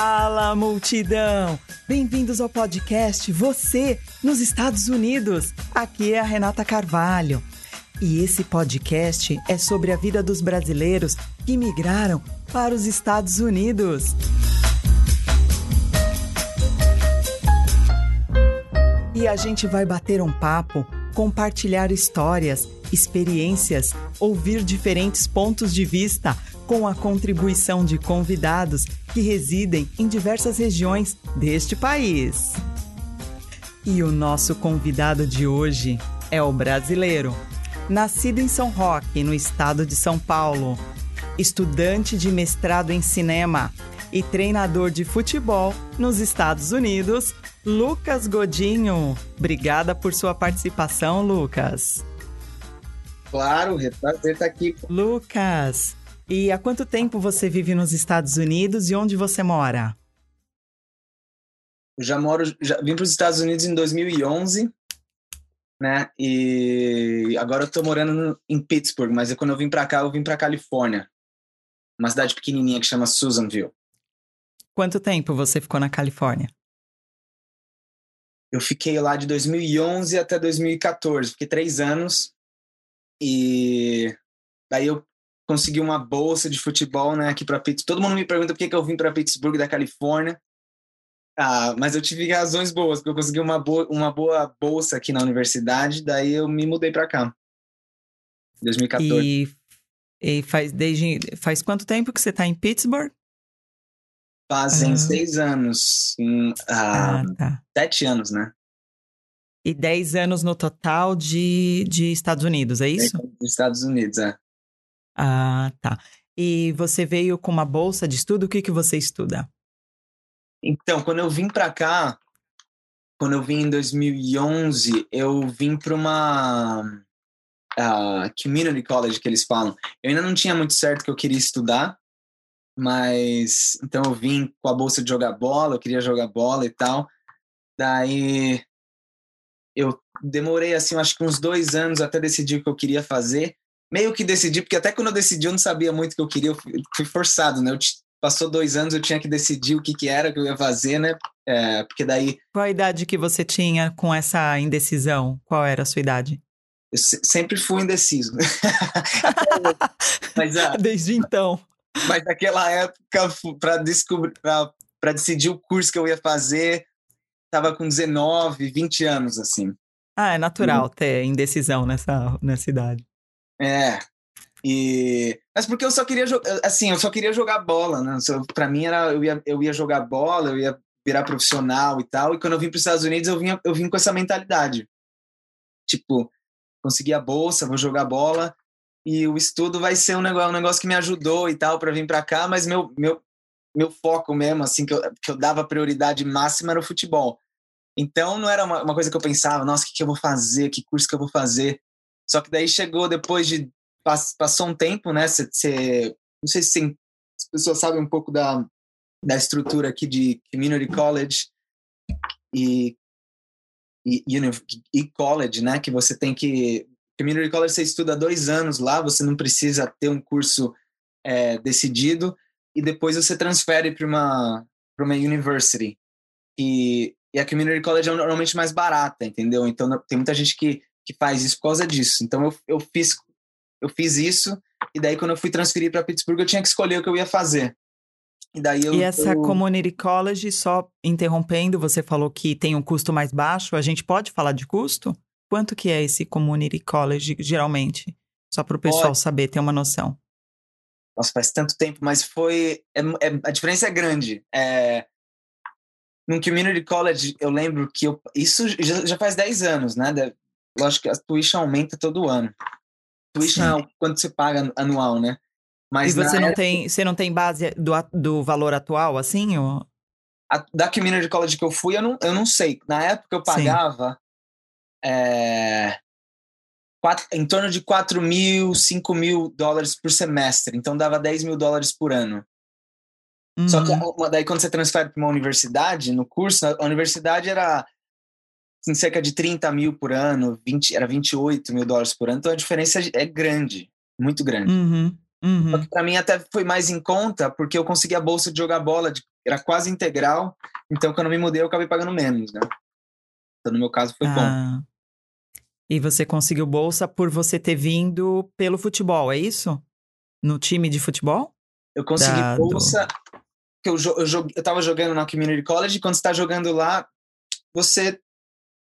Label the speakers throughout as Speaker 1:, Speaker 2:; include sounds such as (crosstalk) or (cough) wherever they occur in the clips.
Speaker 1: Fala, multidão! Bem-vindos ao podcast Você nos Estados Unidos. Aqui é a Renata Carvalho. E esse podcast é sobre a vida dos brasileiros que migraram para os Estados Unidos. E a gente vai bater um papo, compartilhar histórias, experiências, ouvir diferentes pontos de vista com a contribuição de convidados que residem em diversas regiões deste país. E o nosso convidado de hoje é o brasileiro, nascido em São Roque, no estado de São Paulo, estudante de mestrado em cinema e treinador de futebol nos Estados Unidos, Lucas Godinho. Obrigada por sua participação, Lucas.
Speaker 2: Claro, é prazer estar aqui.
Speaker 1: Lucas, e há quanto tempo você vive nos Estados Unidos e onde você mora?
Speaker 2: Eu já moro, já vim para os Estados Unidos em 2011, né? E agora eu tô morando no, em Pittsburgh, mas quando eu vim para cá, eu vim para Califórnia, uma cidade pequenininha que chama Susanville.
Speaker 1: Quanto tempo você ficou na Califórnia?
Speaker 2: Eu fiquei lá de 2011 até 2014, fiquei três anos. E daí eu consegui uma bolsa de futebol, né, aqui para Pittsburgh. Todo mundo me pergunta por que, que eu vim para Pittsburgh da Califórnia. Ah, mas eu tive razões boas, porque eu consegui uma boa, uma boa bolsa aqui na universidade, daí eu me mudei para cá. 2014.
Speaker 1: E, e, faz desde faz quanto tempo que você está em Pittsburgh?
Speaker 2: Fazem ah. seis anos. Em, ah, ah, tá. Sete anos, né?
Speaker 1: E dez anos no total de, de Estados Unidos, é isso?
Speaker 2: Dos Estados Unidos, é.
Speaker 1: Ah, tá. E você veio com uma bolsa de estudo? O que, que você estuda?
Speaker 2: Então, quando eu vim para cá, quando eu vim em 2011, eu vim para uma uh, community college que eles falam. Eu ainda não tinha muito certo que eu queria estudar, mas então eu vim com a bolsa de jogar bola, eu queria jogar bola e tal. Daí eu demorei assim, acho que uns dois anos até decidir o que eu queria fazer meio que decidi, porque até quando eu decidi eu não sabia muito o que eu queria, eu fui forçado, né? Eu passou dois anos, eu tinha que decidir o que, que era que eu ia fazer, né? É, porque daí.
Speaker 1: Qual a idade que você tinha com essa indecisão? Qual era a sua idade?
Speaker 2: Eu sempre fui indeciso. (laughs)
Speaker 1: mas, ah, Desde então.
Speaker 2: Mas naquela época, para descobrir, para decidir o curso que eu ia fazer, tava com 19, 20 anos, assim.
Speaker 1: Ah, é natural uhum. ter indecisão nessa, nessa idade.
Speaker 2: É. E mas porque eu só queria jogar, assim, eu só queria jogar bola, né? Para mim era eu ia, eu ia jogar bola, eu ia virar profissional e tal. E quando eu vim para os Estados Unidos, eu vim eu vim com essa mentalidade. Tipo, consegui a bolsa, vou jogar bola e o estudo vai ser um negócio, um negócio que me ajudou e tal para vir para cá, mas meu meu meu foco mesmo, assim, que eu, que eu dava prioridade máxima era o futebol. Então não era uma, uma coisa que eu pensava, nossa, o que, que eu vou fazer, que curso que eu vou fazer. Só que daí chegou depois de. Passou um tempo, né? Cê, cê não sei se as pessoas sabem um pouco da, da estrutura aqui de Community College e, e, e college, né? Que você tem que. Community College você estuda dois anos lá, você não precisa ter um curso é, decidido e depois você transfere para uma, uma university. E, e a Community College é normalmente mais barata, entendeu? Então tem muita gente que que faz isso por causa disso. Então eu, eu fiz eu fiz isso e daí quando eu fui transferir para Pittsburgh eu tinha que escolher o que eu ia fazer.
Speaker 1: E daí eu, E essa eu... community college só interrompendo, você falou que tem um custo mais baixo, a gente pode falar de custo? Quanto que é esse community college geralmente? Só para o pessoal pode. saber, ter uma noção.
Speaker 2: Nossa, faz tanto tempo, mas foi. É, é, a diferença é grande. É, num community college, eu lembro que eu. Isso já, já faz 10 anos, né? Lógico que a tuition aumenta todo ano. Tuition Sim. é quando você paga anual, né?
Speaker 1: Mas e você não tem, você não tem base do, do valor atual, assim? Ou...
Speaker 2: A, da community college que eu fui, eu não, eu não sei. Na época eu pagava é, quatro, em torno de 4 mil, 5 mil dólares por semestre. Então dava 10 mil dólares por ano. Uhum. Só que uhum. daí quando você transfere para uma universidade, no curso, a universidade era em cerca de 30 mil por ano, 20, era 28 mil dólares por ano, então a diferença é grande, muito grande.
Speaker 1: Uhum.
Speaker 2: Uhum. Para mim até foi mais em conta, porque eu consegui a bolsa de jogar bola, de, era quase integral, então quando eu me mudei eu acabei pagando menos, né? Então no meu caso foi ah. bom.
Speaker 1: E você conseguiu bolsa por você ter vindo pelo futebol, é isso? No time de futebol?
Speaker 2: Eu consegui da, bolsa, que eu, eu, eu, eu tava jogando na Community College, e quando você tá jogando lá, você,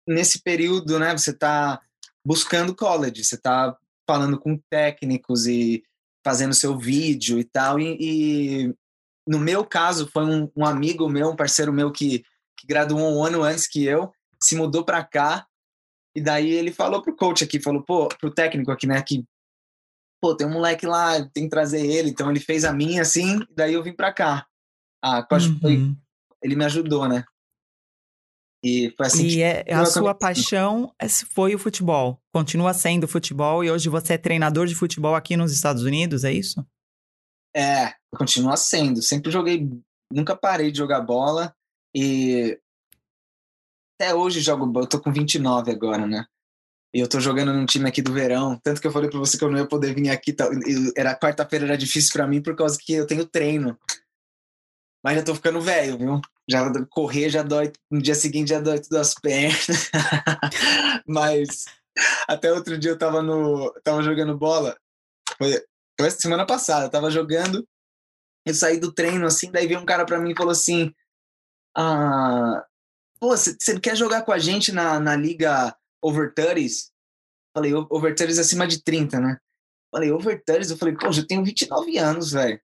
Speaker 2: nesse período, né, você tá buscando college, você tá falando com técnicos e fazendo seu vídeo e tal. E, e no meu caso, foi um, um, amigo meu, um parceiro meu que, que graduou um ano antes que eu, se mudou para cá. E daí ele falou pro coach aqui, falou, pô, pro técnico aqui, né, que, pô, tem um moleque lá, tem que trazer ele. Então ele fez a minha assim, daí eu vim para cá. Ah, uhum. foi, ele me ajudou, né?
Speaker 1: E foi assim. E é, a sua paixão é foi o futebol. Continua sendo futebol e hoje você é treinador de futebol aqui nos Estados Unidos, é isso?
Speaker 2: É, continua sendo. Sempre joguei, nunca parei de jogar bola e até hoje jogo, eu tô com 29 agora, né? E eu tô jogando num time aqui do verão, tanto que eu falei para você que eu não ia poder vir aqui, era quarta-feira era difícil para mim por causa que eu tenho treino. Mas já tô ficando velho, viu? Já correr já dói, no dia seguinte já dói tudo as pernas. (laughs) Mas até outro dia eu tava no tava jogando bola. Foi, foi semana passada, eu tava jogando. Eu saí do treino assim, daí veio um cara para mim e falou assim: "Ah, pô, você quer jogar com a gente na, na liga over 30s?" Falei, over 30s acima de 30, né? Falei, over 30s? Eu falei, pô, já tenho 29 anos, velho.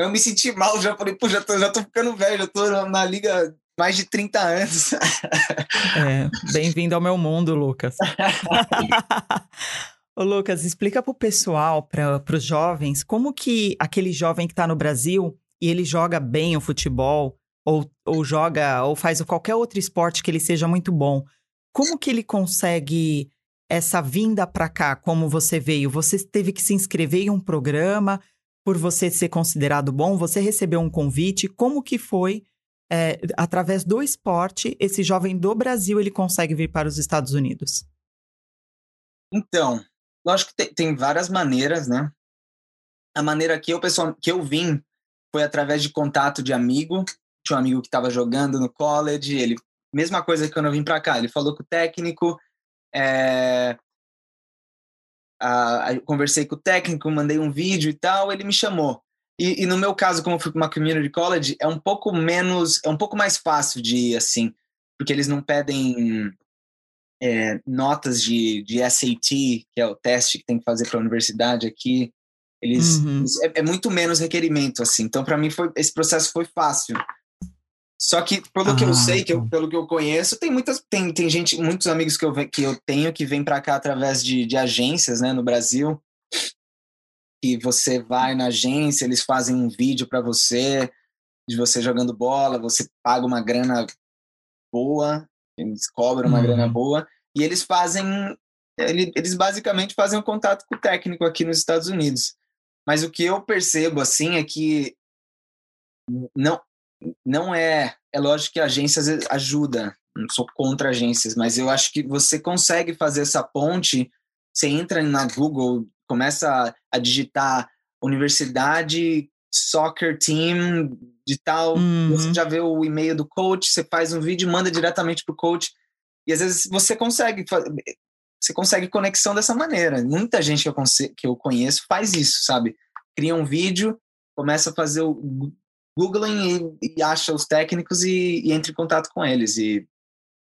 Speaker 2: Mas eu me senti mal, já falei, pô, já tô, já tô ficando velho, já tô na liga mais de 30 anos.
Speaker 1: É, bem-vindo ao meu mundo, Lucas. (laughs) Ô, Lucas, explica pro pessoal, para os jovens, como que aquele jovem que está no Brasil e ele joga bem o futebol, ou, ou joga, ou faz qualquer outro esporte que ele seja muito bom, como que ele consegue essa vinda para cá, como você veio? Você teve que se inscrever em um programa? Por você ser considerado bom, você recebeu um convite, como que foi, é, através do esporte, esse jovem do Brasil, ele consegue vir para os Estados Unidos?
Speaker 2: Então, lógico que tem, tem várias maneiras, né? A maneira que eu, pessoal, que eu vim foi através de contato de amigo, tinha um amigo que estava jogando no college, ele, mesma coisa que quando eu vim para cá, ele falou com o técnico, é, a, a, conversei com o técnico, mandei um vídeo e tal, ele me chamou. E, e, no meu caso, como eu fui para uma community college, é um pouco menos, é um pouco mais fácil de ir, assim, porque eles não pedem é, notas de, de SAT, que é o teste que tem que fazer para a universidade aqui. Eles, uhum. é, é, muito menos requerimento, assim. Então, para mim, foi, esse processo foi fácil. Só que, pelo ah, que eu ah, sei, que eu, tá. pelo que eu conheço, tem muitas, tem, tem gente, muitos amigos que eu, que eu tenho que vêm para cá através de, de agências, né, no Brasil. E você vai na agência, eles fazem um vídeo para você, de você jogando bola, você paga uma grana boa, eles cobram uma uhum. grana boa, e eles fazem, eles basicamente fazem um contato com o técnico aqui nos Estados Unidos. Mas o que eu percebo, assim, é que não, não é. É lógico que a agência às vezes ajuda, não sou contra agências, mas eu acho que você consegue fazer essa ponte. Você entra na Google, começa a, a digitar universidade, soccer team de tal, uhum. você já vê o e-mail do coach, você faz um vídeo, manda diretamente pro coach. E às vezes você consegue você consegue conexão dessa maneira. Muita gente que eu, que eu conheço faz isso, sabe? Cria um vídeo, começa a fazer o googling e, e acha os técnicos e, e entra em contato com eles e,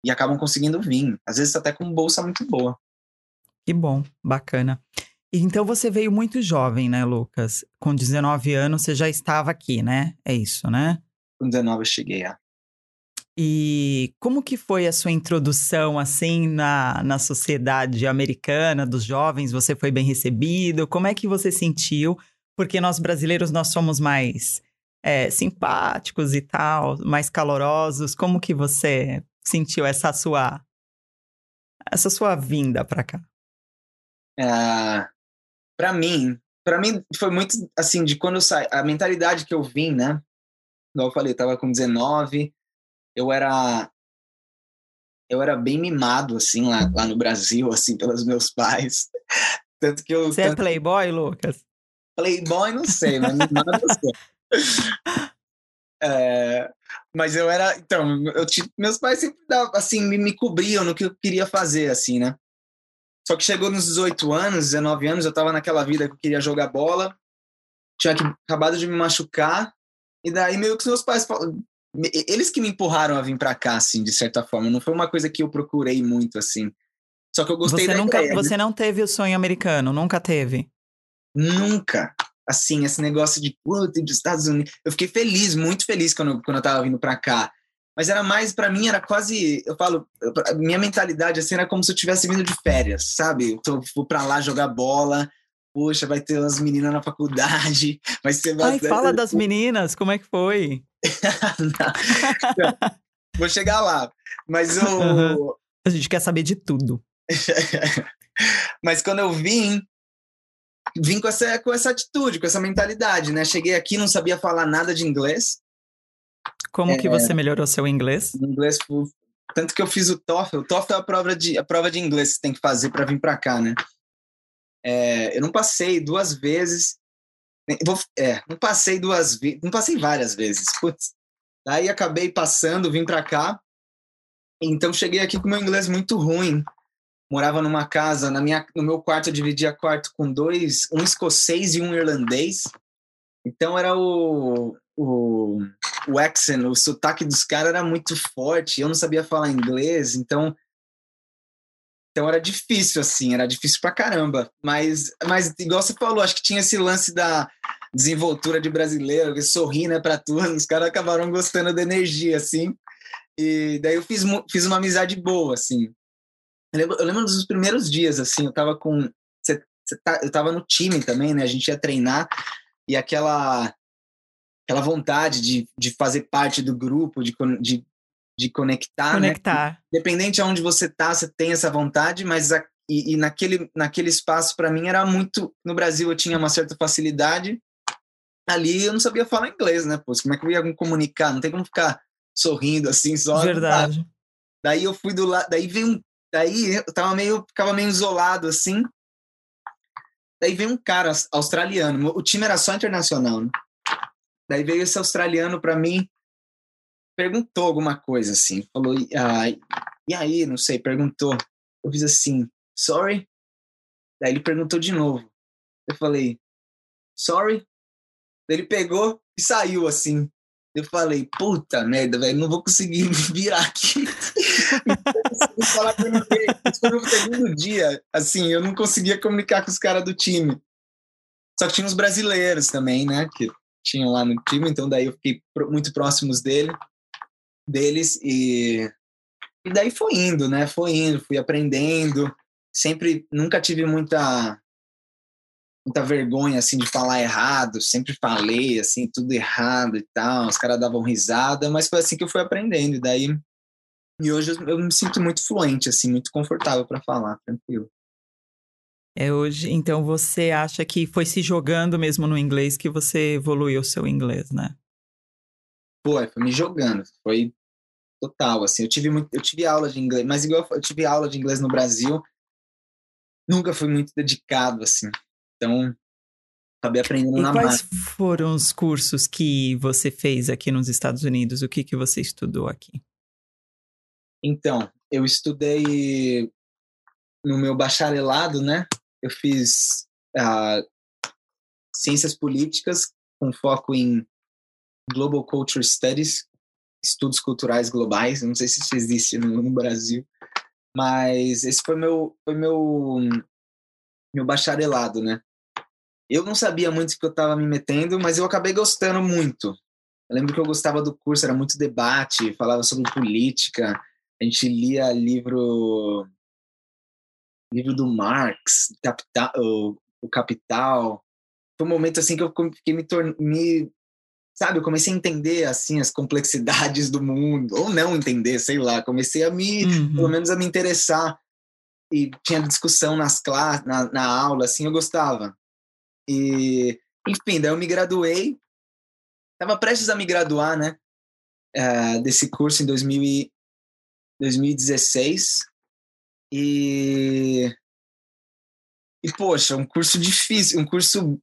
Speaker 2: e acabam conseguindo vir. Às vezes até com bolsa muito boa.
Speaker 1: Que bom, bacana. Então você veio muito jovem, né, Lucas? Com 19 anos você já estava aqui, né? É isso, né?
Speaker 2: Com 19 eu cheguei, a.
Speaker 1: E como que foi a sua introdução, assim, na, na sociedade americana, dos jovens? Você foi bem recebido? Como é que você sentiu? Porque nós brasileiros, nós somos mais é, simpáticos e tal, mais calorosos. Como que você sentiu essa sua essa sua vinda para cá?
Speaker 2: É, para mim, para mim foi muito assim de quando eu saí, a mentalidade que eu vim, né? Igual eu falei, eu tava com 19, eu era eu era bem mimado assim lá, lá no Brasil, (laughs) assim, pelos meus pais. (laughs) Tanto que eu
Speaker 1: Você
Speaker 2: é
Speaker 1: tanto... é playboy, Lucas?
Speaker 2: Playboy, não sei, mas mimado eu sou. É, mas eu era. Então, eu, meus pais sempre assim, me, me cobriam no que eu queria fazer, assim, né? Só que chegou nos 18 anos, 19 anos, eu tava naquela vida que eu queria jogar bola, tinha que, acabado de me machucar, e daí meio que os meus pais eles que me empurraram a vir para cá, assim, de certa forma. Não foi uma coisa que eu procurei muito, assim. Só que eu gostei
Speaker 1: você
Speaker 2: da
Speaker 1: nunca,
Speaker 2: ideia.
Speaker 1: Você não teve o sonho americano? Nunca teve?
Speaker 2: Nunca. Assim, esse negócio de, puta, dos Estados Unidos. Eu fiquei feliz, muito feliz quando, quando eu tava vindo para cá. Mas era mais, para mim, era quase. Eu falo, minha mentalidade, assim, era como se eu tivesse vindo de férias, sabe? Eu tô, vou pra lá jogar bola, poxa, vai ter umas meninas na faculdade, (laughs) vai ser
Speaker 1: bastante... Ai, fala das meninas, como é que foi? (laughs)
Speaker 2: Vou chegar lá, mas o... Uhum.
Speaker 1: A gente quer saber de tudo. (laughs)
Speaker 2: mas quando eu vim, vim com essa, com essa atitude, com essa mentalidade, né? Cheguei aqui, não sabia falar nada de inglês.
Speaker 1: Como é, que você melhorou seu inglês?
Speaker 2: Inglês, tanto que eu fiz o TOEFL. O TOEFL é a prova de, a prova de inglês que você tem que fazer para vir para cá, né? É, eu não passei duas vezes. Vou, é, não passei duas vezes. Não passei várias vezes. (laughs) Putz. Daí acabei passando, vim para cá. Então cheguei aqui com meu inglês muito ruim. Morava numa casa, na minha, no meu quarto eu dividia quarto com dois, um escocês e um irlandês. Então era o, o, o accent, o sotaque dos caras era muito forte. Eu não sabia falar inglês, então então era difícil, assim, era difícil pra caramba. Mas, mas igual você falou, acho que tinha esse lance da desenvoltura de brasileiro, que sorri, né, pra tudo. (laughs) Os caras acabaram gostando da energia, assim. E daí eu fiz, fiz uma amizade boa, assim. Eu lembro, eu lembro dos primeiros dias, assim, eu tava com. Você, você tá, eu tava no time também, né? A gente ia treinar e aquela aquela vontade de, de fazer parte do grupo, de, de de conectar,
Speaker 1: né? conectar.
Speaker 2: Né? Independente de onde você tá, você tem essa vontade, mas a, e, e, naquele, naquele espaço para mim era muito. No Brasil eu tinha uma certa facilidade, ali eu não sabia falar inglês, né? Pô, como é que eu ia me comunicar? Não tem como ficar sorrindo assim só.
Speaker 1: Verdade.
Speaker 2: Daí eu fui do lado, daí veio um, daí eu tava meio, ficava meio isolado assim. Daí veio um cara australiano, o time era só internacional, né? Daí veio esse australiano para mim, perguntou alguma coisa assim, falou, ah, e aí, não sei, perguntou. Eu fiz assim, sorry? Daí ele perguntou de novo. Eu falei, sorry? Daí ele pegou e saiu assim. Eu falei, puta merda, velho, não vou conseguir virar aqui. (laughs) falar que eu não Isso foi no segundo dia, assim, eu não conseguia comunicar com os caras do time. Só que tinha uns brasileiros também, né, que tinham lá no time, então daí eu fiquei muito próximos dele deles e, e daí foi indo, né? Foi indo, fui aprendendo. Sempre, nunca tive muita muita vergonha assim de falar errado, sempre falei assim tudo errado e tal. Os caras davam risada, mas foi assim que eu fui aprendendo. E daí e hoje eu, eu me sinto muito fluente assim, muito confortável para falar, tranquilo.
Speaker 1: É hoje, então você acha que foi se jogando mesmo no inglês que você evoluiu o seu inglês, né?
Speaker 2: Foi, foi me jogando. Foi total, assim. Eu tive, muito, eu tive aula de inglês, mas igual eu tive aula de inglês no Brasil, nunca fui muito dedicado, assim. Então, acabei aprendendo
Speaker 1: e
Speaker 2: na
Speaker 1: quais foram os cursos que você fez aqui nos Estados Unidos? O que, que você estudou aqui?
Speaker 2: Então, eu estudei no meu bacharelado, né? Eu fiz uh, ciências políticas com foco em Global Culture Studies, estudos culturais globais. Não sei se isso existe no, no Brasil, mas esse foi meu foi meu meu bacharelado, né? Eu não sabia muito o que eu estava me metendo, mas eu acabei gostando muito. Eu lembro que eu gostava do curso, era muito debate, falava sobre política. A gente lia livro livro do Marx, Capital, o, Capital. Foi um momento assim que eu fiquei me, me sabe, eu comecei a entender, assim, as complexidades do mundo, ou não entender, sei lá, comecei a me, uhum. pelo menos a me interessar, e tinha discussão nas classes, na, na aula, assim, eu gostava. E, enfim, daí eu me graduei, estava prestes a me graduar, né, uh, desse curso em 2000 e, 2016, e... E, poxa, um curso difícil, um curso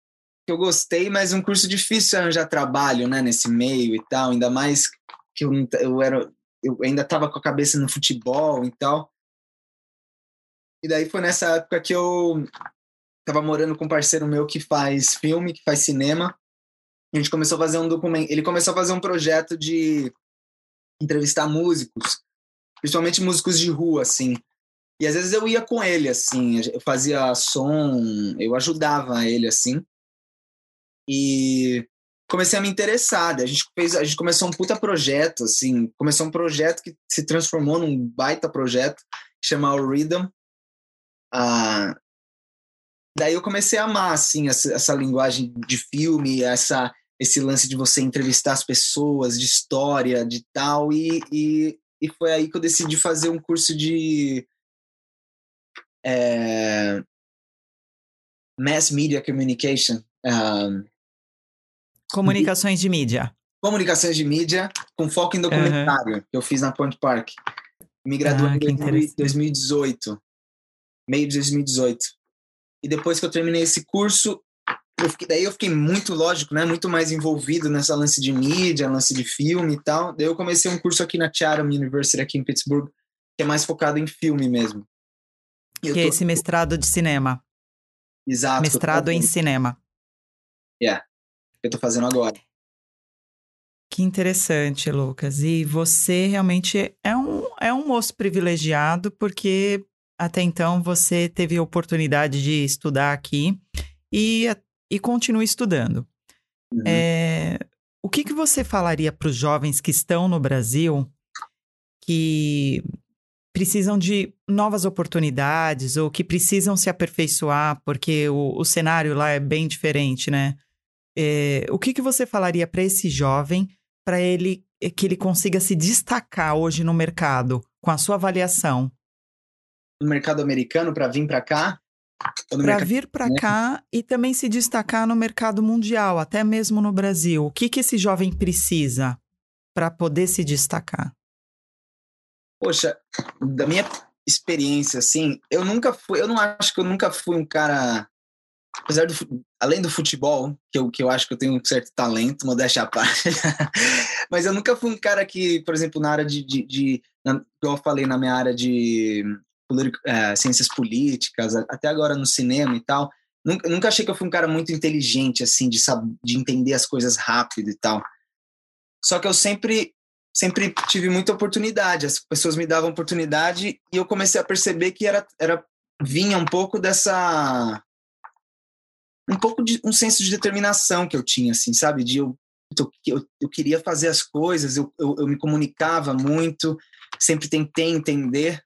Speaker 2: que eu gostei, mas um curso difícil arranjar trabalho, né, nesse meio e tal, ainda mais que eu, eu era eu ainda estava com a cabeça no futebol e tal. E daí foi nessa época que eu tava morando com um parceiro meu que faz filme, que faz cinema. A gente começou a fazer um documento, ele começou a fazer um projeto de entrevistar músicos, principalmente músicos de rua assim. E às vezes eu ia com ele assim, eu fazia som, eu ajudava ele assim. E comecei a me interessar. A gente fez, a gente começou um puta projeto, assim, começou um projeto que se transformou num baita projeto chamado Rhythm. Ah, daí eu comecei a amar, assim, essa, essa linguagem de filme, essa esse lance de você entrevistar as pessoas, de história, de tal, e, e, e foi aí que eu decidi fazer um curso de é, Mass Media Communication. Um,
Speaker 1: Comunicações de mídia.
Speaker 2: Comunicações de mídia, com foco em documentário, uhum. que eu fiz na Point Park. Me graduei ah, em 2018, meio de 2018. E depois que eu terminei esse curso, eu fiquei, daí eu fiquei muito, lógico, né, muito mais envolvido nessa lance de mídia, lance de filme e tal. Daí eu comecei um curso aqui na Chatham University, aqui em Pittsburgh, que é mais focado em filme mesmo.
Speaker 1: que tô... é esse mestrado de cinema.
Speaker 2: Exato.
Speaker 1: Mestrado em cinema.
Speaker 2: É. Yeah eu estou fazendo agora.
Speaker 1: Que interessante, Lucas. E você realmente é um, é um moço privilegiado, porque até então você teve a oportunidade de estudar aqui e, e continua estudando. Uhum. É, o que, que você falaria para os jovens que estão no Brasil que precisam de novas oportunidades ou que precisam se aperfeiçoar, porque o, o cenário lá é bem diferente, né? É, o que, que você falaria para esse jovem para ele eh, que ele consiga se destacar hoje no mercado com a sua avaliação?
Speaker 2: No mercado americano para vir para cá?
Speaker 1: Para mercado... vir para cá e também se destacar no mercado mundial, até mesmo no Brasil. O que, que esse jovem precisa para poder se destacar?
Speaker 2: Poxa, da minha experiência, assim, eu nunca fui, eu não acho que eu nunca fui um cara apesar do além do futebol, que eu, que eu acho que eu tenho um certo talento, modéstia à parte, (laughs) mas eu nunca fui um cara que, por exemplo, na área de, de, de na, eu falei na minha área de é, ciências políticas, até agora no cinema e tal, nunca, nunca achei que eu fui um cara muito inteligente, assim, de, saber, de entender as coisas rápido e tal. Só que eu sempre sempre tive muita oportunidade, as pessoas me davam oportunidade e eu comecei a perceber que era, era vinha um pouco dessa um pouco de um senso de determinação que eu tinha, assim, sabe? De eu, eu, eu queria fazer as coisas, eu, eu, eu, me comunicava muito, sempre tentei entender.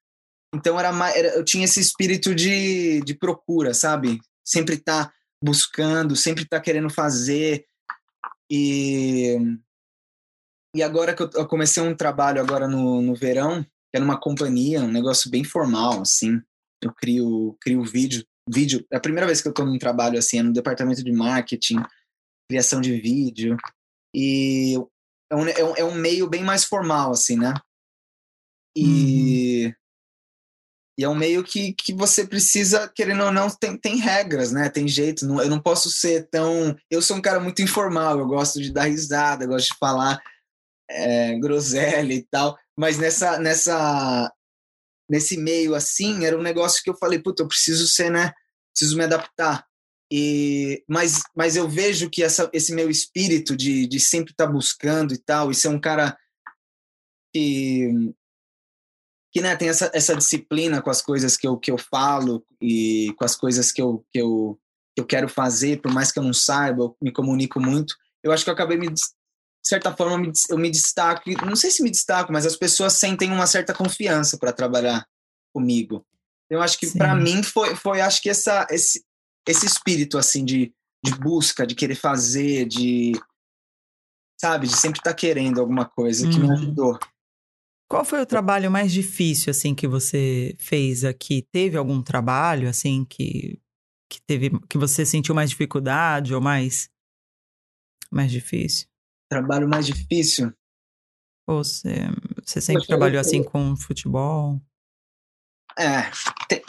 Speaker 2: Então era, mais, era eu tinha esse espírito de, de procura, sabe? Sempre tá buscando, sempre tá querendo fazer. E, e agora que eu, comecei um trabalho agora no, no verão, que é numa companhia, um negócio bem formal, assim. Eu crio, crio vídeo vídeo. É a primeira vez que eu estou num trabalho assim, é no departamento de marketing, criação de vídeo. E é um, é um, é um meio bem mais formal, assim, né? E, uhum. E é um meio que, que você precisa, querendo ou não, tem, tem regras, né? Tem jeito. Não, eu não posso ser tão. Eu sou um cara muito informal, eu gosto de dar risada, gosto de falar é, groselha e tal. Mas nessa, nessa, nesse meio assim, era um negócio que eu falei, puta, eu preciso ser, né? Preciso me adaptar. E, mas, mas eu vejo que essa, esse meu espírito de, de sempre estar tá buscando e tal, e ser um cara que, que né, tem essa, essa disciplina com as coisas que eu, que eu falo e com as coisas que eu, que, eu, que eu quero fazer, por mais que eu não saiba, eu me comunico muito. Eu acho que eu acabei me, de certa forma, eu me destaco, não sei se me destaco, mas as pessoas sentem uma certa confiança para trabalhar comigo. Eu acho que para mim foi, foi acho que essa, esse, esse espírito assim de, de busca, de querer fazer, de sabe, de sempre estar tá querendo alguma coisa que me uhum. ajudou.
Speaker 1: Qual foi o trabalho mais difícil assim que você fez aqui? Teve algum trabalho assim que que teve que você sentiu mais dificuldade ou mais mais difícil?
Speaker 2: trabalho mais difícil?
Speaker 1: Ou você, você sempre trabalhou assim com futebol?
Speaker 2: É. Tem,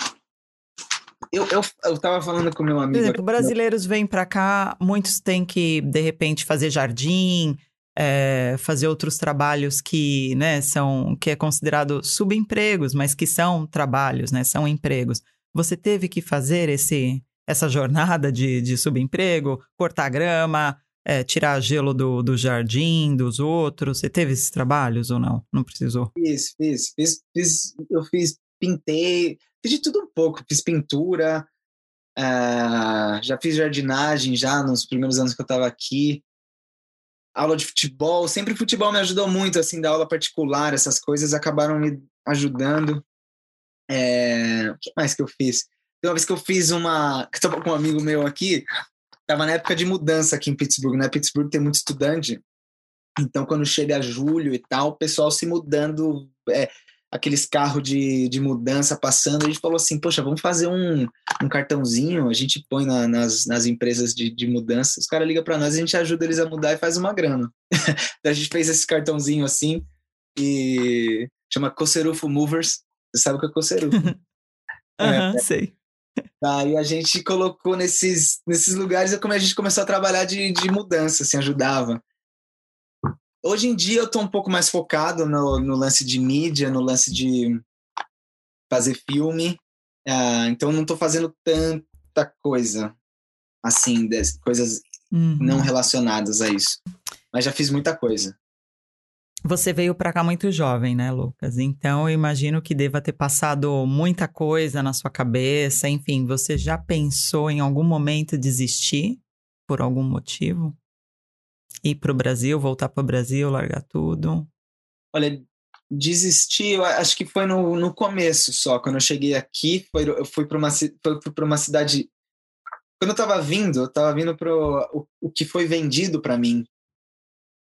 Speaker 2: eu, eu, eu tava falando com meu amigo. Por
Speaker 1: exemplo, brasileiros vêm para cá, muitos têm que, de repente, fazer jardim, é, fazer outros trabalhos que, né, são, que é considerado subempregos, mas que são trabalhos, né, são empregos. Você teve que fazer esse, essa jornada de, de subemprego, cortar grama, é, tirar gelo do, do jardim, dos outros? Você teve esses trabalhos ou não? Não precisou?
Speaker 2: Fiz, fiz, fiz, fiz eu fiz, pintei, fiz de tudo um pouco, fiz pintura, uh, já fiz jardinagem já nos primeiros anos que eu estava aqui, aula de futebol, sempre futebol me ajudou muito, assim, da aula particular, essas coisas acabaram me ajudando. É, o que mais que eu fiz? Tem uma vez que eu fiz uma, que estava com um amigo meu aqui, Tava na época de mudança aqui em Pittsburgh, né? Pittsburgh tem muito estudante. Então, quando chega julho e tal, o pessoal se mudando, é, aqueles carros de, de mudança passando, a gente falou assim, poxa, vamos fazer um, um cartãozinho, a gente põe na, nas, nas empresas de, de mudança, os caras ligam para nós, a gente ajuda eles a mudar e faz uma grana. (laughs) a gente fez esse cartãozinho assim, e chama Cocerufo Movers, você sabe o que é Cocerufo? (laughs)
Speaker 1: Aham, uhum, é, sei.
Speaker 2: Aí a gente colocou nesses, nesses lugares, é como a gente começou a trabalhar de, de mudança, assim, ajudava. Hoje em dia eu estou um pouco mais focado no, no lance de mídia, no lance de fazer filme, uh, então não estou fazendo tanta coisa, assim, coisas uhum. não relacionadas a isso. Mas já fiz muita coisa.
Speaker 1: Você veio para cá muito jovem, né, Lucas? Então eu imagino que deva ter passado muita coisa na sua cabeça. Enfim, você já pensou em algum momento desistir por algum motivo? Ir para o Brasil, voltar para o Brasil, largar tudo?
Speaker 2: Olha, desistir, eu acho que foi no, no começo só. Quando eu cheguei aqui, foi, eu fui para uma, uma cidade. Quando eu estava vindo, eu estava vindo para o, o que foi vendido para mim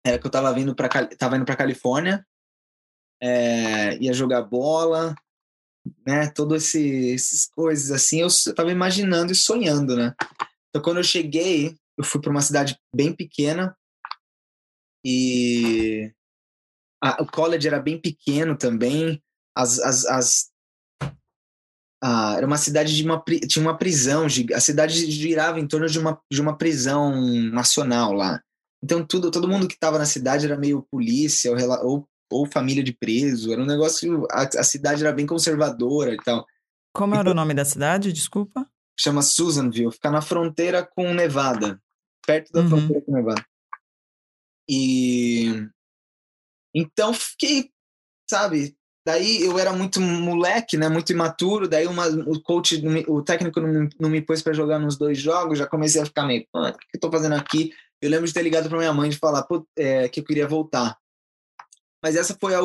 Speaker 2: era que eu tava vindo para tava indo para Califórnia, é, ia jogar bola, né? Todas essas coisas assim, eu, eu tava imaginando e sonhando, né? Então quando eu cheguei, eu fui para uma cidade bem pequena e a, o college era bem pequeno também. As, as, as ah, era uma cidade de uma tinha uma prisão, a cidade girava em torno de uma de uma prisão nacional lá. Então tudo, todo mundo que estava na cidade era meio polícia ou, ou, ou, família de preso. Era um negócio. A, a, cidade era bem conservadora e tal.
Speaker 1: Como era o nome da cidade? Desculpa.
Speaker 2: Chama Susanville. Fica na fronteira com Nevada, perto da uhum. fronteira com Nevada. E então fiquei, sabe? Daí eu era muito moleque, né? Muito imaturo. Daí uma, o coach, o técnico não me, não me pôs para jogar nos dois jogos. Já comecei a ficar meio, o que eu tô fazendo aqui? eu lembro de ter ligado para minha mãe de falar é, que eu queria voltar. Mas essa foi a,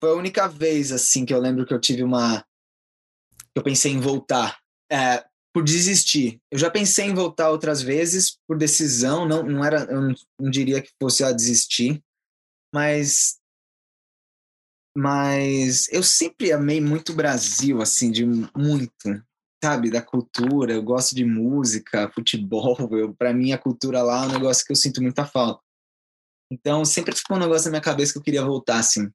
Speaker 2: foi a única vez assim que eu lembro que eu tive uma que eu pensei em voltar é, por desistir. Eu já pensei em voltar outras vezes por decisão, não não era eu não, não diria que fosse a desistir, mas mas eu sempre amei muito o Brasil, assim, de muito sabe, da cultura, eu gosto de música, futebol, (laughs) para mim a cultura lá é um negócio que eu sinto muita falta. Então sempre ficou um negócio na minha cabeça que eu queria voltar, assim.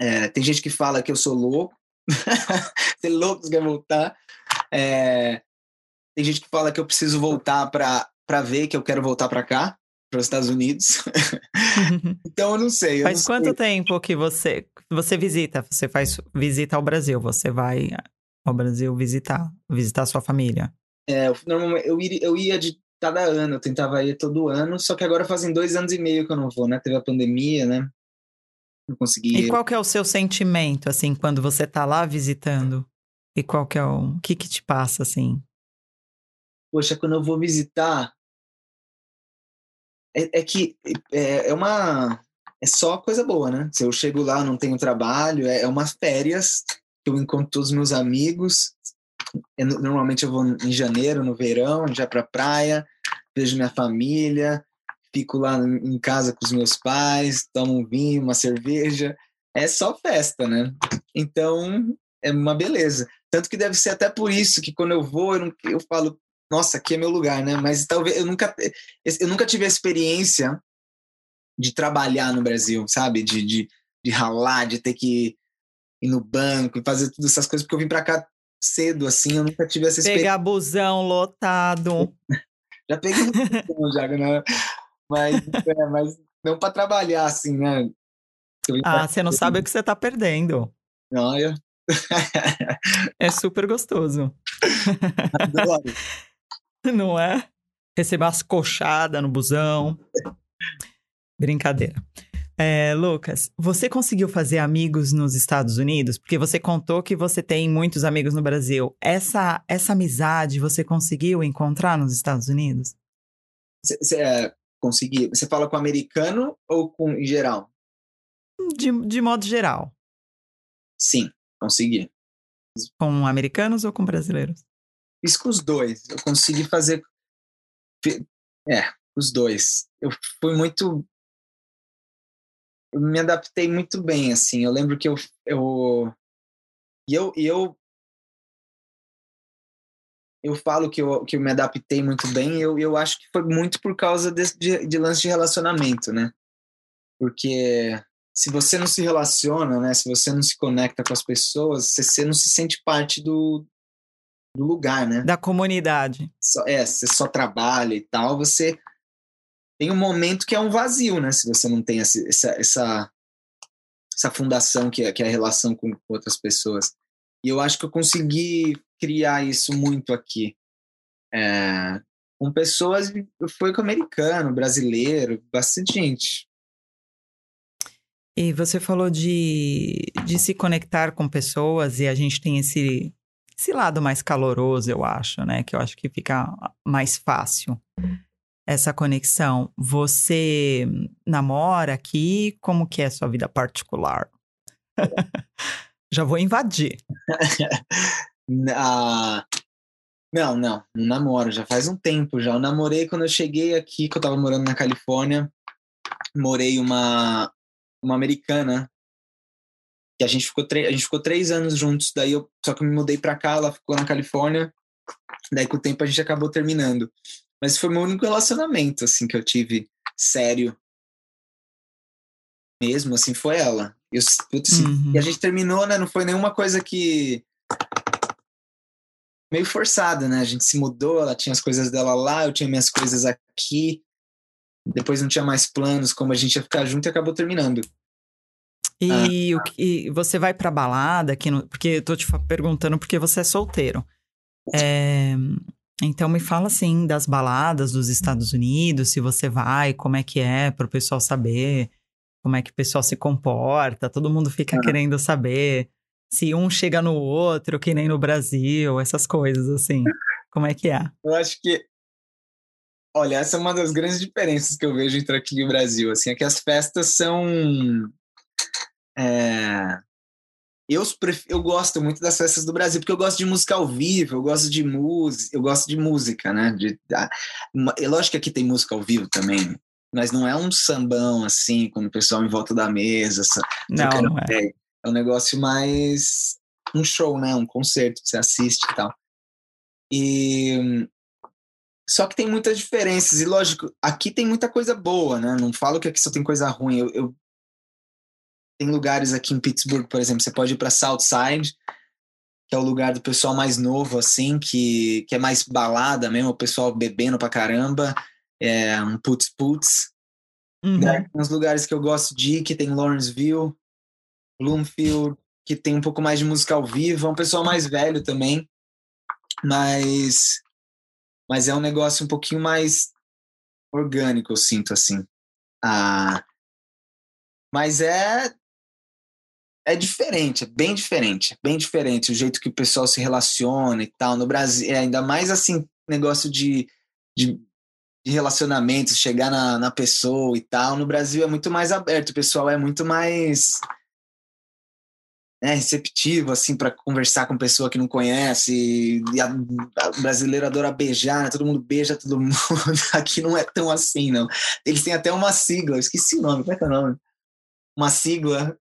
Speaker 2: É, tem gente que fala que eu sou louco, (laughs) ser louco quer voltar. É, tem gente que fala que eu preciso voltar para ver que eu quero voltar para cá, para os Estados Unidos. (laughs) (laughs) então eu não sei. Eu
Speaker 1: faz
Speaker 2: não
Speaker 1: quanto
Speaker 2: sei.
Speaker 1: tempo que você você visita? Você faz visita ao Brasil? Você vai ao Brasil visitar, visitar sua família?
Speaker 2: É, normalmente eu, iria, eu ia de cada ano, eu tentava ir todo ano, só que agora fazem dois anos e meio que eu não vou, né? Teve a pandemia, né? Não consegui.
Speaker 1: E qual que é o seu sentimento, assim, quando você tá lá visitando? E qual que é o... o que que te passa, assim?
Speaker 2: Poxa, quando eu vou visitar... É, é que é, é uma... É só coisa boa, né? Se eu chego lá, não tenho trabalho, é, é umas férias eu encontro todos os meus amigos. Eu, normalmente eu vou em janeiro, no verão, já para praia, vejo minha família, fico lá em casa com os meus pais, tomo um vinho, uma cerveja. É só festa, né? Então é uma beleza. Tanto que deve ser até por isso que quando eu vou, eu, não, eu falo, nossa, aqui é meu lugar, né? Mas talvez eu nunca, eu nunca tive a experiência de trabalhar no Brasil, sabe? De, de, de ralar, de ter que ir no banco e fazer todas essas coisas, porque eu vim para cá cedo, assim, eu nunca tive essa experiência.
Speaker 1: Pegar busão lotado. (laughs)
Speaker 2: já peguei um já, né? Mas, é, mas não para trabalhar, assim, né?
Speaker 1: Ah, você não sabe o que você tá perdendo.
Speaker 2: Olha.
Speaker 1: É super gostoso.
Speaker 2: Adoro. (laughs)
Speaker 1: Não é? Receber umas coxadas no busão. Brincadeira. É, Lucas, você conseguiu fazer amigos nos Estados Unidos? Porque você contou que você tem muitos amigos no Brasil. Essa, essa amizade você conseguiu encontrar nos Estados Unidos?
Speaker 2: Você é, conseguiu? Você fala com americano ou com em geral?
Speaker 1: De, de modo geral.
Speaker 2: Sim, consegui.
Speaker 1: Com americanos ou com brasileiros?
Speaker 2: Fiz com os dois. Eu consegui fazer. É, os dois. Eu fui muito eu me adaptei muito bem, assim. Eu lembro que eu. eu e eu, e eu, eu falo que eu, que eu me adaptei muito bem, eu, eu acho que foi muito por causa de, de, de lance de relacionamento, né? Porque se você não se relaciona, né? Se você não se conecta com as pessoas, você, você não se sente parte do, do lugar, né?
Speaker 1: Da comunidade.
Speaker 2: Só, é, você só trabalha e tal, você tem um momento que é um vazio, né? Se você não tem essa, essa, essa fundação que é, que é a relação com outras pessoas. E eu acho que eu consegui criar isso muito aqui. É, com pessoas, foi com americano, brasileiro, bastante gente.
Speaker 1: E você falou de, de se conectar com pessoas e a gente tem esse, esse lado mais caloroso, eu acho, né? Que eu acho que fica mais fácil essa conexão. Você namora aqui? Como que é a sua vida particular? (laughs) Já vou invadir. (laughs)
Speaker 2: ah, não, não, não namoro, já faz um tempo já. Eu namorei quando eu cheguei aqui, que eu tava morando na Califórnia. Morei uma, uma americana. Que a gente ficou, a gente ficou três anos juntos. Daí eu só que eu me mudei pra cá, ela ficou na Califórnia. Daí com o tempo a gente acabou terminando. Mas foi o meu único relacionamento, assim, que eu tive sério. Mesmo, assim, foi ela. Eu, putz, uhum. E a gente terminou, né? Não foi nenhuma coisa que. meio forçada, né? A gente se mudou, ela tinha as coisas dela lá, eu tinha minhas coisas aqui. Depois não tinha mais planos, como a gente ia ficar junto e acabou terminando.
Speaker 1: E, ah. o, e você vai pra balada aqui no, Porque eu tô te perguntando porque você é solteiro. É, então me fala assim das baladas dos Estados Unidos, se você vai, como é que é, para o pessoal saber como é que o pessoal se comporta, todo mundo fica ah. querendo saber se um chega no outro, que nem no Brasil, essas coisas assim. Como é que é?
Speaker 2: Eu acho que Olha, essa é uma das grandes diferenças que eu vejo entre aqui e o Brasil. Assim, é que as festas são é, eu, eu gosto muito das festas do Brasil, porque eu gosto de música ao vivo, eu gosto de música, eu gosto de música, né? De, é lógico que aqui tem música ao vivo também, mas não é um sambão assim, com o pessoal em volta da mesa.
Speaker 1: Não, não é.
Speaker 2: é um negócio mais um show, né? Um concerto, você assiste e tal. E só que tem muitas diferenças, e lógico, aqui tem muita coisa boa, né? Não falo que aqui só tem coisa ruim. Eu, eu tem lugares aqui em Pittsburgh, por exemplo, você pode ir para Southside, que é o lugar do pessoal mais novo, assim, que, que é mais balada mesmo, o pessoal bebendo pra caramba, é um putz putz. Uhum. Né? Uns lugares que eu gosto de ir, que tem Lawrenceville, Bloomfield, que tem um pouco mais de música ao vivo, é um pessoal mais velho também, mas, mas é um negócio um pouquinho mais orgânico, eu sinto assim. Ah, mas é é diferente, é bem diferente, bem diferente o jeito que o pessoal se relaciona e tal. No Brasil, é ainda mais assim, negócio de, de, de relacionamentos, chegar na, na pessoa e tal. No Brasil é muito mais aberto, o pessoal é muito mais né, receptivo, assim, para conversar com pessoa que não conhece. E a, a brasileira adora beijar, né? todo mundo beija todo (laughs) mundo. Aqui não é tão assim, não. Eles têm até uma sigla, eu esqueci o nome, como é que é o nome? Uma sigla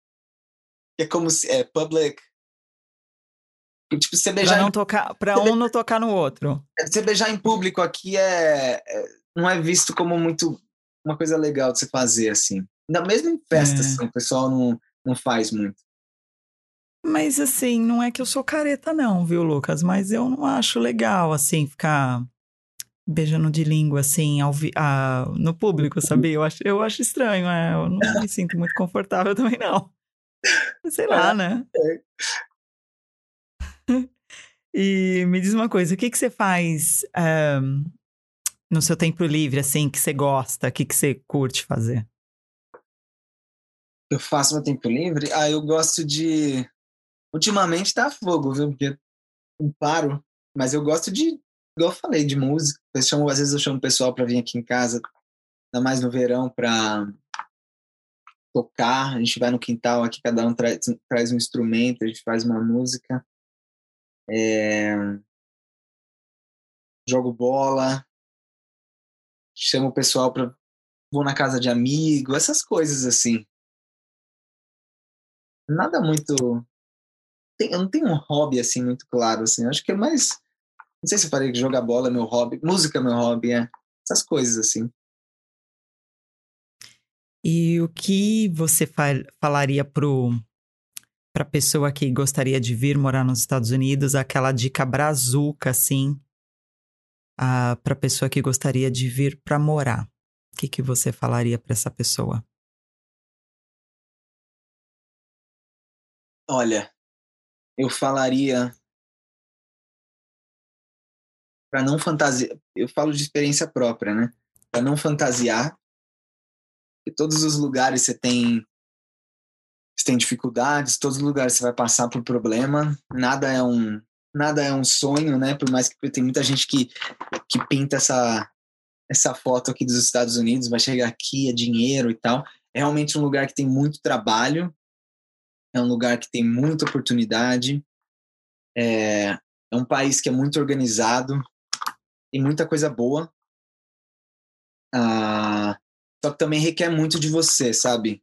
Speaker 2: é como se é public
Speaker 1: tipo você beijar para não tocar para um não tocar no outro
Speaker 2: é, você beijar em público aqui é, é, não é visto como muito uma coisa legal de se fazer assim ainda mesmo em festa é. assim, o pessoal não não faz muito
Speaker 1: Mas assim, não é que eu sou careta, não, viu, Lucas? Mas eu não acho legal, assim, ficar beijando de língua, assim, ao vi no público, sabia? Eu acho, eu acho estranho, é, eu não me sinto muito confortável (laughs) também, não. Sei lá, né? (laughs) e me diz uma coisa, o que, que você faz um, no seu tempo livre, assim, que você gosta, o que, que você curte fazer?
Speaker 2: Eu faço no tempo livre? Ah, eu gosto de. Ultimamente tá fogo, viu? Porque não paro. Mas eu gosto de igual eu falei, de música. Eu chamo, às vezes eu chamo o pessoal para vir aqui em casa, ainda mais no verão, para tocar. A gente vai no quintal aqui, cada um traz, traz um instrumento, a gente faz uma música. É... Jogo bola. Chamo o pessoal para. Vou na casa de amigo, essas coisas assim. Nada muito. Eu não tenho um hobby assim muito claro. Assim. Eu acho que é mais não sei se eu falei que jogar bola é meu hobby, música é meu hobby, é. Essas coisas assim.
Speaker 1: E o que você falaria pro para pessoa que gostaria de vir morar nos Estados Unidos, aquela dica brazuca assim, para pessoa que gostaria de vir para morar? O que, que você falaria para essa pessoa?
Speaker 2: Olha, eu falaria para não fantasiar. Eu falo de experiência própria, né? Para não fantasiar. Em todos os lugares você tem você tem dificuldades, todos os lugares você vai passar por problema. Nada é um nada é um sonho, né? Por mais que tem muita gente que que pinta essa essa foto aqui dos Estados Unidos, vai chegar aqui, é dinheiro e tal. É realmente um lugar que tem muito trabalho, é um lugar que tem muita oportunidade, é, é um país que é muito organizado, tem muita coisa boa. Ah, só que também requer muito de você, sabe?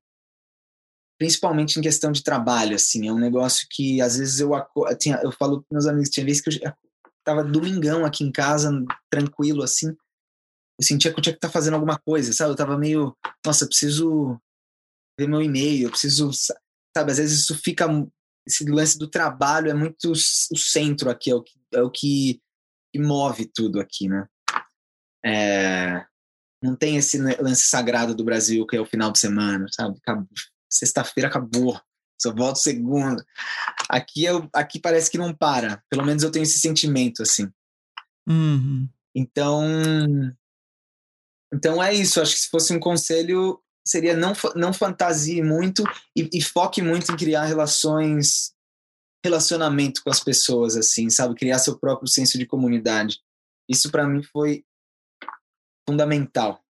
Speaker 2: Principalmente em questão de trabalho, assim. É um negócio que às vezes eu, tinha, eu falo para meus amigos, tinha vezes que eu tava domingão aqui em casa, tranquilo, assim. Eu sentia que eu tinha que estar tá fazendo alguma coisa, sabe? Eu tava meio, nossa, eu preciso ver meu e-mail, eu preciso, sabe? Às vezes isso fica, esse lance do trabalho é muito o centro aqui, é o que, é o que que move tudo aqui, né? É, não tem esse lance sagrado do Brasil que é o final de semana, sabe? Sexta-feira acabou, só volto segunda. Aqui, eu, aqui parece que não para. Pelo menos eu tenho esse sentimento, assim.
Speaker 1: Uhum.
Speaker 2: Então, então é isso. Acho que se fosse um conselho, seria não, não fantasie muito e, e foque muito em criar relações relacionamento com as pessoas, assim, sabe? Criar seu próprio senso de comunidade. Isso para mim foi fundamental.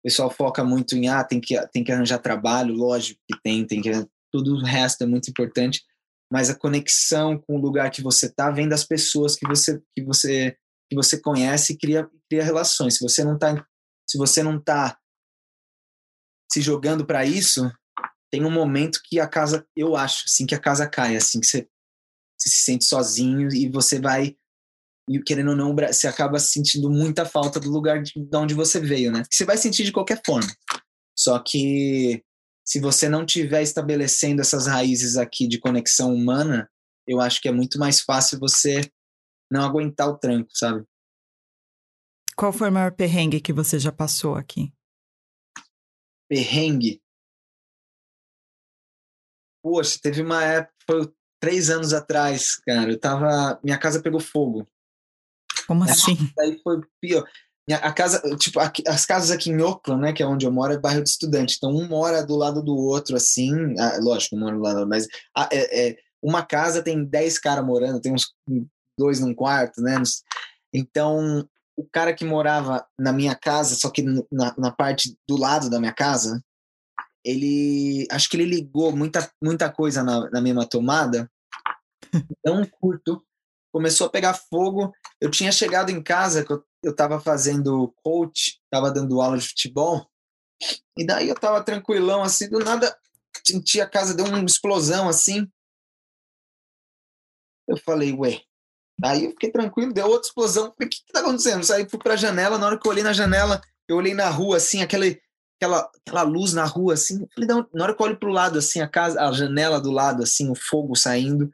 Speaker 2: O pessoal foca muito em, ah, tem que, tem que arranjar trabalho, lógico que tem, tem que. Tudo o resto é muito importante, mas a conexão com o lugar que você tá, vem das pessoas que você, que você, que você conhece e cria, cria relações. Se você não tá, se você não tá se jogando para isso, tem um momento que a casa, eu acho, assim que a casa cai, assim que você, você se sente sozinho e você vai e querendo ou não, você acaba sentindo muita falta do lugar de, de onde você veio, né? Você vai sentir de qualquer forma. Só que se você não tiver estabelecendo essas raízes aqui de conexão humana, eu acho que é muito mais fácil você não aguentar o tranco, sabe?
Speaker 1: Qual foi o maior perrengue que você já passou aqui?
Speaker 2: Perrengue? Poxa, teve uma época, foi três anos atrás, cara. Eu tava. Minha casa pegou fogo.
Speaker 1: Como assim?
Speaker 2: Aí foi pior. A casa, tipo, aqui, as casas aqui em Oakland, né, que é onde eu moro, é bairro de estudante. Então, um mora do lado do outro, assim. Ah, lógico, um mora do lado, mas ah, é, é, uma casa tem dez caras morando, tem uns dois num quarto, né? Então, o cara que morava na minha casa, só que na, na parte do lado da minha casa, ele acho que ele ligou muita, muita coisa na, na mesma tomada, tão curto, começou a pegar fogo. Eu tinha chegado em casa, que eu, eu tava fazendo coach, tava dando aula de futebol, e daí eu tava tranquilão, assim, do nada senti a casa, deu uma explosão assim. Eu falei, ué. Aí eu fiquei tranquilo, deu outra explosão. O que, que tá acontecendo? Saí fui pra janela, na hora que eu olhei na janela, eu olhei na rua, assim, aquele aquela, aquela luz na rua, assim. Falei, não, na hora que eu olho pro lado, assim, a casa, a janela do lado, assim, o fogo saindo.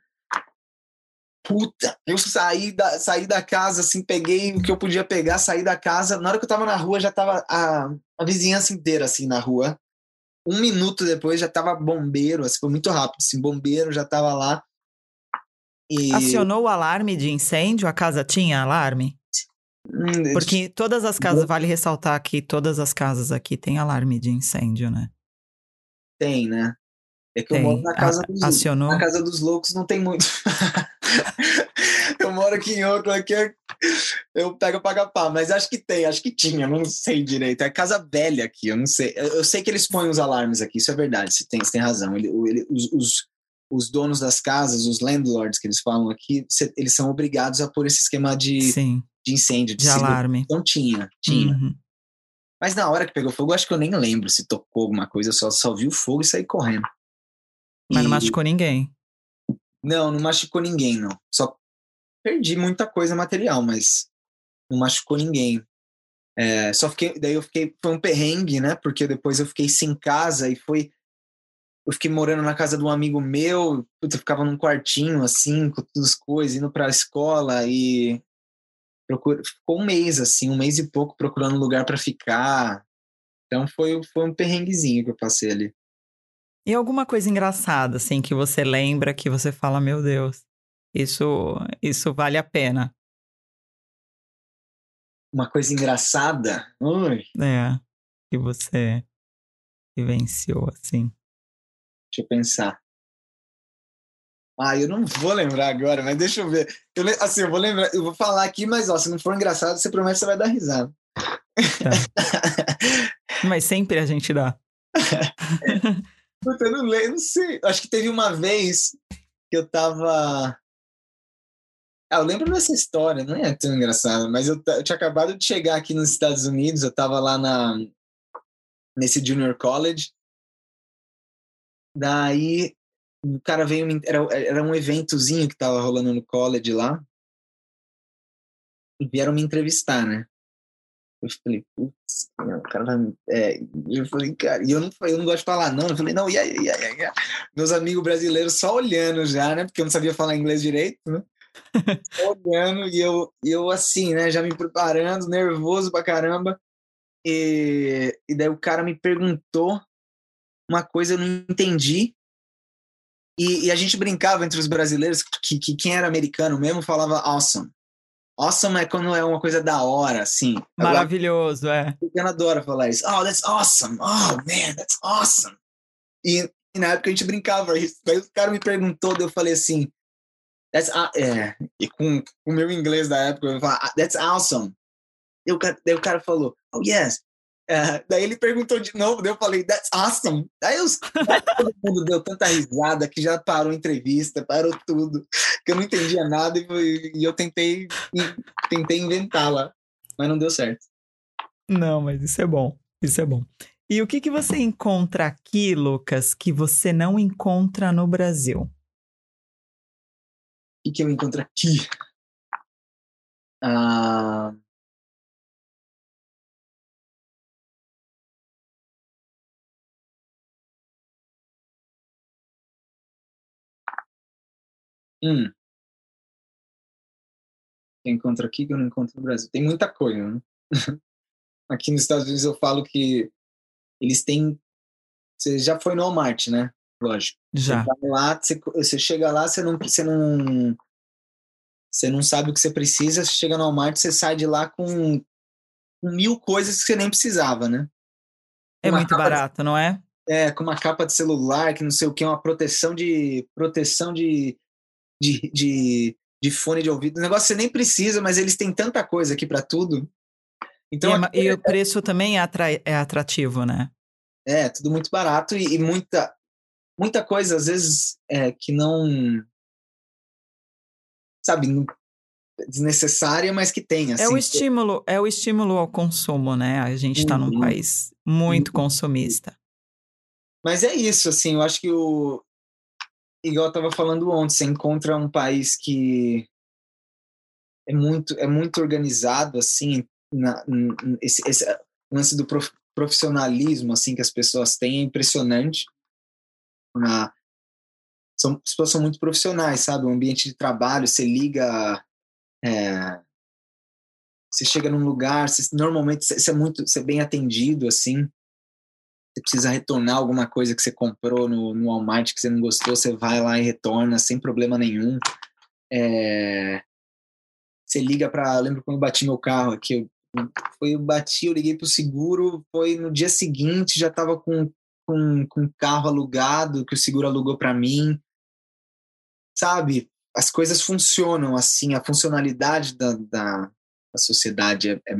Speaker 2: Puta, eu saí da, saí da casa, assim, peguei o que eu podia pegar, saí da casa. Na hora que eu tava na rua, já tava a, a vizinhança inteira, assim, na rua. Um minuto depois já tava bombeiro, assim, foi muito rápido, assim, bombeiro já tava lá.
Speaker 1: E... Acionou o alarme de incêndio? A casa tinha alarme? Hum, Porque todas as casas, vale ressaltar que todas as casas aqui têm alarme de incêndio, né?
Speaker 2: Tem, né? É que tem. eu moro na casa, dos, Acionou... na casa dos loucos, não tem muito. (laughs) eu moro aqui em outro, aqui é, eu pego paga pá, mas acho que tem, acho que tinha, não sei direito. É casa velha aqui, eu não sei. Eu, eu sei que eles põem os alarmes aqui, isso é verdade, você tem, você tem razão. Ele, ele, os, os, os, donos das casas, os landlords que eles falam aqui, eles são obrigados a pôr esse esquema de. Sim de incêndio,
Speaker 1: de, de alarme.
Speaker 2: Não tinha, tinha. Uhum. Mas na hora que pegou fogo, acho que eu nem lembro se tocou alguma coisa, eu só, só vi o fogo e saí correndo.
Speaker 1: Mas e... não machucou ninguém?
Speaker 2: Não, não machucou ninguém, não. Só perdi muita coisa material, mas não machucou ninguém. É, só fiquei, daí eu fiquei, foi um perrengue, né? Porque depois eu fiquei sem casa e foi, eu fiquei morando na casa de um amigo meu, eu ficava num quartinho assim, com todas as coisas, indo pra escola e procura, ficou um mês, assim, um mês e pouco procurando lugar para ficar. Então foi, foi um perrenguezinho que eu passei ali.
Speaker 1: E alguma coisa engraçada, assim, que você lembra, que você fala, meu Deus, isso, isso vale a pena.
Speaker 2: Uma coisa engraçada? Ui.
Speaker 1: É, que você vivenciou, assim.
Speaker 2: Deixa eu pensar. Ah, eu não vou lembrar agora, mas deixa eu ver. Eu, assim, eu vou lembrar, eu vou falar aqui, mas ó, se não for engraçado, você promete que você vai dar risada.
Speaker 1: É. mas sempre a gente dá. (laughs)
Speaker 2: Puta, eu não lembro, não sei. Acho que teve uma vez que eu tava. Ah, eu lembro dessa história, não é tão engraçado, mas eu, eu tinha acabado de chegar aqui nos Estados Unidos, eu tava lá na, nesse Junior College. Daí o cara veio, era, era um eventozinho que tava rolando no college lá, e vieram me entrevistar, né? Eu falei, putz, o cara vai. É, eu falei, cara, e eu não, eu não gosto de falar, não. Eu falei, não, e aí, e aí? Meus amigos brasileiros só olhando já, né? Porque eu não sabia falar inglês direito, né? (laughs) só olhando, e eu, eu assim, né? Já me preparando, nervoso pra caramba. E, e daí o cara me perguntou uma coisa, eu não entendi. E, e, a gente brincava entre os brasileiros que, que, quem era americano mesmo falava awesome. Awesome é quando é uma coisa da hora, assim.
Speaker 1: Maravilhoso,
Speaker 2: é. O americano adora falar isso. Oh, that's awesome. Oh, man, that's awesome. E, e na época a gente brincava isso. Daí o cara me perguntou, eu falei assim, that's, uh, é. E com o meu inglês da época, eu falava, ah, that's awesome. Daí o, cara, daí o cara falou, oh, yes, é, daí ele perguntou de novo, daí eu falei, that's awesome. Daí os, todo mundo deu tanta risada que já parou a entrevista, parou tudo, que eu não entendia nada e, e eu tentei, tentei inventá-la, mas não deu certo.
Speaker 1: Não, mas isso é bom, isso é bom. E o que, que você encontra aqui, Lucas, que você não encontra no Brasil? O
Speaker 2: que, que eu encontro aqui? Ah, Hum. Que encontro aqui que eu não encontro no Brasil. Tem muita coisa, né? (laughs) aqui nos Estados Unidos eu falo que eles têm. Você já foi no Walmart, né? Lógico.
Speaker 1: Já.
Speaker 2: Você, lá, você, você chega lá, você não, você não. Você não sabe o que você precisa, você chega no Walmart, você sai de lá com, mil coisas que você nem precisava, né?
Speaker 1: É muito barato, de, não é?
Speaker 2: É, com uma capa de celular, que não sei o que, uma proteção de proteção de de, de, de fone de ouvido. O negócio você nem precisa, mas eles têm tanta coisa aqui para tudo.
Speaker 1: Então, e, é, e, o preço também é, atra, é atrativo, né?
Speaker 2: É, tudo muito barato e, e muita, muita coisa, às vezes, é, que não. Sabe, desnecessária, mas que tem. Assim.
Speaker 1: É o estímulo, é o estímulo ao consumo, né? A gente está uhum. num país muito uhum. consumista.
Speaker 2: Mas é isso, assim, eu acho que o, igual eu estava falando ontem, você encontra um país que é muito, é muito organizado, assim, na, esse, esse lance do prof, profissionalismo assim que as pessoas têm é impressionante. Na, são, as pessoas são muito profissionais, sabe? O ambiente de trabalho, você liga. É, você chega num lugar, você, normalmente você é muito, você é bem atendido, assim. Você precisa retornar alguma coisa que você comprou no, no Walmart que você não gostou, você vai lá e retorna sem problema nenhum. É, você liga para, lembro quando bati meu carro aqui, eu, foi eu bati, eu liguei pro seguro, foi no dia seguinte já estava com com, com carro alugado que o seguro alugou para mim sabe, as coisas funcionam assim, a funcionalidade da, da, da sociedade é, é,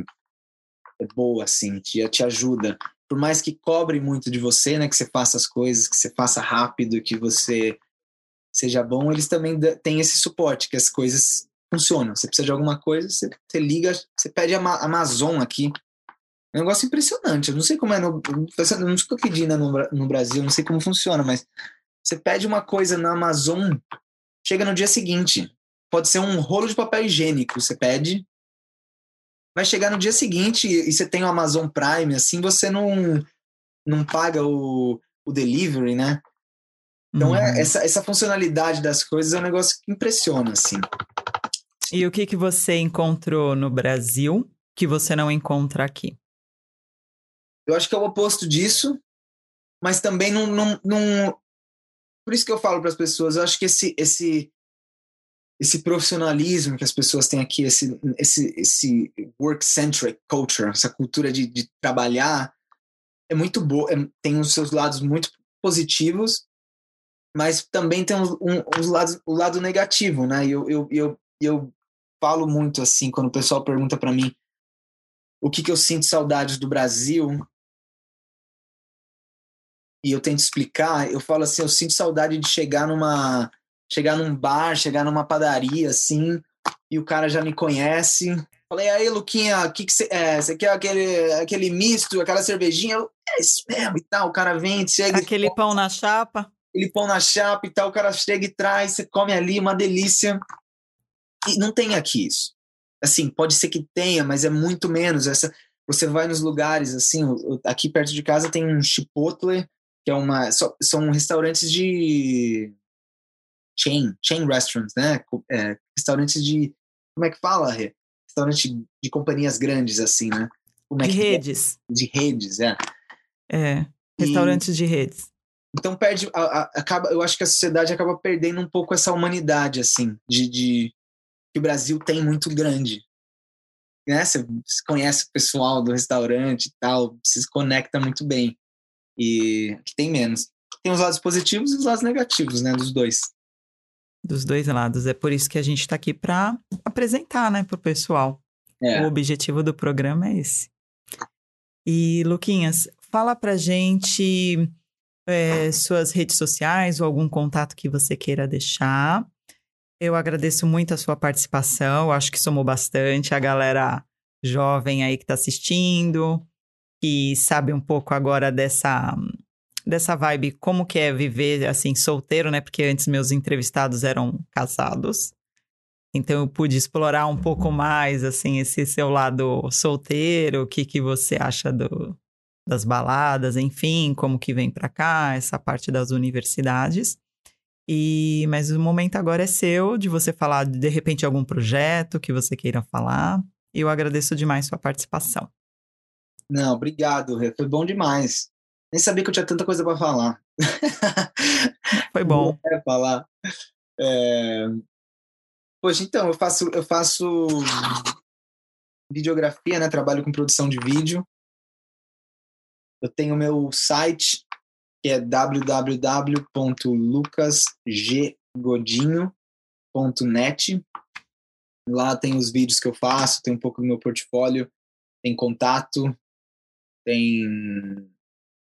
Speaker 2: é, boa, assim, te, te ajuda. Por mais que cobre muito de você, né, que você faça as coisas, que você faça rápido, que você seja bom, eles também têm esse suporte, que as coisas funcionam. Você precisa de alguma coisa, você, você liga, você pede a Amazon aqui. É um negócio impressionante. Eu não sei como é no. Não estou pedindo no, no Brasil, não sei como funciona, mas você pede uma coisa na Amazon, chega no dia seguinte. Pode ser um rolo de papel higiênico, você pede, vai chegar no dia seguinte e você tem o Amazon Prime, assim você não, não paga o, o delivery, né? Então é, uhum. é, essa, essa funcionalidade das coisas é um negócio que impressiona, assim.
Speaker 1: E o que, que você encontrou no Brasil que você não encontra aqui?
Speaker 2: Eu acho que é o oposto disso, mas também não, não, não, por isso que eu falo para as pessoas, eu acho que esse, esse, esse profissionalismo que as pessoas têm aqui, esse, esse, esse work-centric culture, essa cultura de, de trabalhar, é muito boa, é, tem os seus lados muito positivos, mas também tem um, um, lados, o lado negativo, né? E eu, eu, eu, eu falo muito assim, quando o pessoal pergunta para mim o que, que eu sinto saudades do Brasil, e eu tento explicar, eu falo assim, eu sinto saudade de chegar numa chegar num bar, chegar numa padaria assim, e o cara já me conhece. Falei, aí, Luquinha, o que que você é? Você quer aquele aquele misto, aquela cervejinha? Eu, é isso mesmo e tal. O cara vem, chega
Speaker 1: Aquele pão na chapa.
Speaker 2: Aquele pão na chapa e tal, o cara chega e traz, você come ali, uma delícia. E não tem aqui isso. Assim, pode ser que tenha, mas é muito menos. Essa, você vai nos lugares, assim, aqui perto de casa tem um chipotle, que é uma são restaurantes de chain, chain restaurants, né? É, restaurantes de como é que fala? Restaurante de companhias grandes assim, né?
Speaker 1: É de redes.
Speaker 2: É? De redes, é.
Speaker 1: É, restaurantes e, de redes.
Speaker 2: Então perde, a, a, acaba, eu acho que a sociedade acaba perdendo um pouco essa humanidade assim, de, de que o Brasil tem muito grande. Né? Você conhece o pessoal do restaurante e tal, se conecta muito bem. E que tem menos. Tem os lados positivos e os lados negativos, né? Dos dois.
Speaker 1: Dos dois lados. É por isso que a gente está aqui para apresentar, né, para o pessoal. É. O objetivo do programa é esse. E, Luquinhas, fala pra gente é, suas redes sociais ou algum contato que você queira deixar. Eu agradeço muito a sua participação, acho que somou bastante a galera jovem aí que está assistindo que sabe um pouco agora dessa dessa vibe, como que é viver assim solteiro, né? Porque antes meus entrevistados eram casados. Então eu pude explorar um pouco mais assim esse seu lado solteiro, o que que você acha do, das baladas, enfim, como que vem para cá, essa parte das universidades. E mas o momento agora é seu de você falar de, de repente algum projeto que você queira falar. Eu agradeço demais sua participação.
Speaker 2: Não, obrigado, foi bom demais. Nem sabia que eu tinha tanta coisa para falar. (laughs)
Speaker 1: Foi bom.
Speaker 2: É falar. É... Poxa, então, eu faço, eu faço videografia, né? Trabalho com produção de vídeo. Eu tenho meu site, que é www.lucasggodinho.net. Lá tem os vídeos que eu faço, tem um pouco do meu portfólio, tem contato, tem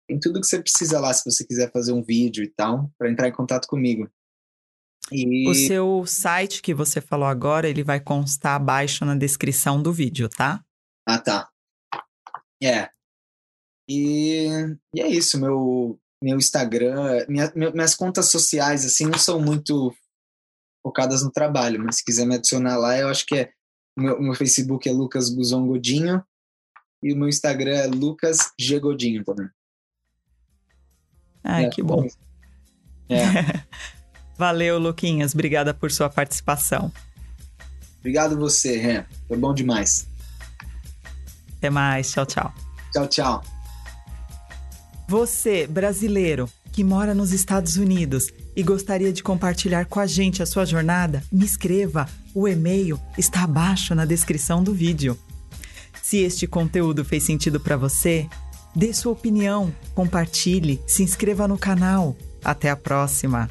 Speaker 2: tem tudo que você precisa lá se você quiser fazer um vídeo e tal, para entrar em contato comigo.
Speaker 1: E... O seu site que você falou agora, ele vai constar abaixo na descrição do vídeo, tá?
Speaker 2: Ah, tá. É. E, e é isso, meu, meu Instagram, minha, minhas contas sociais, assim, não são muito focadas no trabalho, mas se quiser me adicionar lá, eu acho que é. Meu, meu Facebook é Lucas Guzon Godinho e o meu Instagram é Lucas G. Godinho também.
Speaker 1: Ah, é, que bom. É. (laughs) Valeu, Luquinhas. Obrigada por sua participação.
Speaker 2: Obrigado você, Ren. Foi bom demais.
Speaker 1: Até mais. Tchau, tchau.
Speaker 2: Tchau, tchau.
Speaker 1: Você, brasileiro, que mora nos Estados Unidos e gostaria de compartilhar com a gente a sua jornada, me escreva. O e-mail está abaixo na descrição do vídeo. Se este conteúdo fez sentido para você, dê sua opinião, compartilhe, se inscreva no canal. Até a próxima!